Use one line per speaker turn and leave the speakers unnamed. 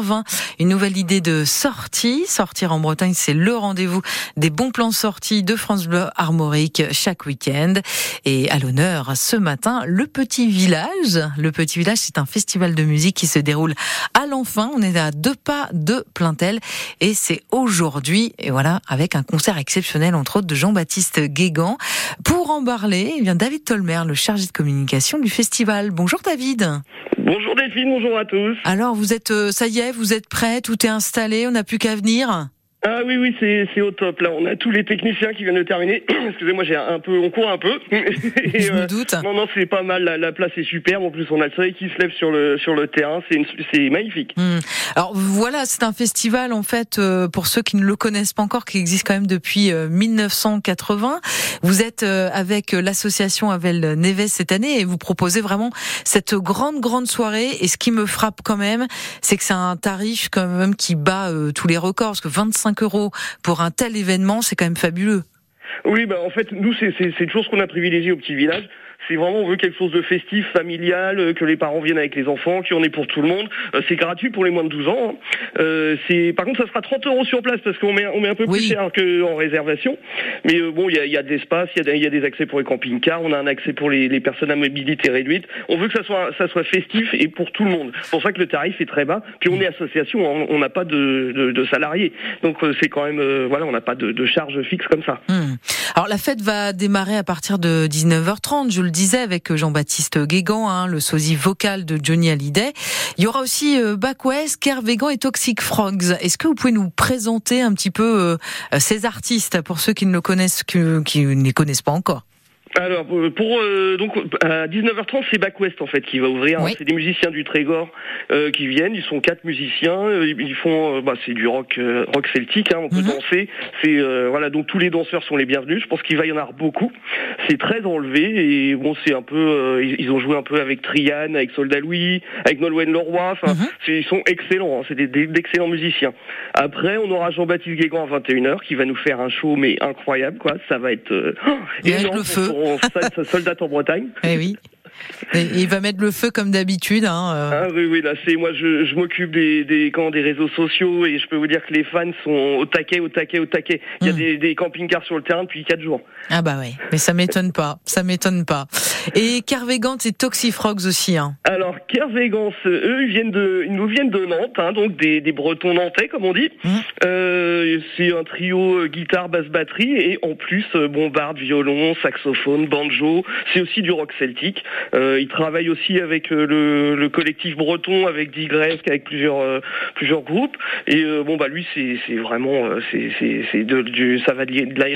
20, une nouvelle idée de sortie. Sortir en Bretagne, c'est le rendez-vous des bons plans sortis de France Bleu Armorique chaque week-end. Et à l'honneur, ce matin, le Petit Village. Le Petit Village, c'est un festival de musique qui se déroule à l'enfin. On est à deux pas de Plaintel. Et c'est aujourd'hui, et voilà, avec un concert exceptionnel, entre autres, de Jean-Baptiste Guégan. Pour en parler, eh bien, David Tolmer, le chargé de communication du festival. Bonjour David.
Bonjour Delphine, bonjour à tous.
Alors, vous êtes, euh, ça y est, vous êtes prêts, tout est installé, on n'a plus qu'à venir?
Ah oui, oui, c'est au top. Là, on a tous les techniciens qui viennent de terminer. Excusez-moi, j'ai un peu, on court un peu.
Et, Je me euh, doute.
Non, non, c'est pas mal. La, place est superbe. En plus, on a le soleil qui se lève sur le sur le terrain. C'est magnifique.
Hmm. Alors voilà, c'est un festival en fait euh, pour ceux qui ne le connaissent pas encore, qui existe quand même depuis 1980. Euh, vous êtes avec l'association Avel Neves cette année et vous proposez vraiment cette grande grande soirée. Et ce qui me frappe quand même, c'est que c'est un tarif quand même qui bat tous les records, parce que 25 euros pour un tel événement, c'est quand même fabuleux.
Oui, bah en fait, nous, c'est une chose qu'on a privilégié au petit village c'est vraiment on veut quelque chose de festif, familial, euh, que les parents viennent avec les enfants, qui en est pour tout le monde. Euh, c'est gratuit pour les moins de 12 ans. Hein. Euh, c'est par contre ça sera 30 euros sur place parce qu'on met on met un peu plus cher qu'en réservation. Mais bon, il y a, y a de l'espace, il y, y, a des accès pour les camping-cars, on a un accès pour les, les, personnes à mobilité réduite. On veut que ça soit ça soit festif et pour tout le monde. C'est pour ça que le tarif est très bas. Puis on est association, on n'a pas de, de, de, salariés, donc c'est quand même voilà, on n'a pas de, de charge fixe comme ça.
Hmm. Alors la fête va démarrer à partir de 19h30. Je le disait avec Jean-Baptiste Guégan, hein, le sosie vocal de Johnny Hallyday. Il y aura aussi euh, Back West, Kervegan et Toxic Frogs. Est-ce que vous pouvez nous présenter un petit peu euh, ces artistes pour ceux qui ne le connaissent, qui ne les connaissent pas encore?
Alors euh, pour euh, donc à 19h30 c'est Back West en fait qui va ouvrir. C'est des musiciens du Trégor euh, qui viennent. Ils sont quatre musiciens. Ils font bah, c'est du rock rock celtique. Hein, on peut mhm. danser. C'est voilà donc tous les danseurs sont les bienvenus. Je pense qu'il va y en avoir beaucoup. C'est très enlevé et bon c'est un peu ils ont joué un peu avec Trian, avec Soldat Louis, avec Nolwenn Leroy. Enfin mhm. ils sont excellents. Hein, c'est d'excellents musiciens. Après on aura Jean-Baptiste Guégan à 21h qui va nous faire un show mais incroyable quoi. Ça va être
énorme. Le feu
soldat en Bretagne.
Eh oui. Et il va mettre le feu comme d'habitude. Hein,
euh. Ah oui, oui, là, c'est moi, je, je m'occupe des, des, quand, des réseaux sociaux et je peux vous dire que les fans sont au taquet, au taquet, au taquet. Il y a hmm. des, des camping-cars sur le terrain depuis 4 jours.
Ah bah oui, mais ça m'étonne pas, ça m'étonne pas. Et Kervegans et Toxifrogs aussi. Hein.
Alors Kervegans, eux, ils viennent de, ils nous viennent de Nantes, hein, donc des, des Bretons nantais, comme on dit. Hmm. Euh, c'est un trio euh, guitare, basse, batterie et en plus euh, bombarde, violon, saxophone, banjo. C'est aussi du rock celtique. Euh, il travaille aussi avec euh, le, le, collectif breton, avec Digresque, avec plusieurs euh, plusieurs groupes. Et bon bah lui c'est c'est vraiment c'est c'est de, ça va de, de la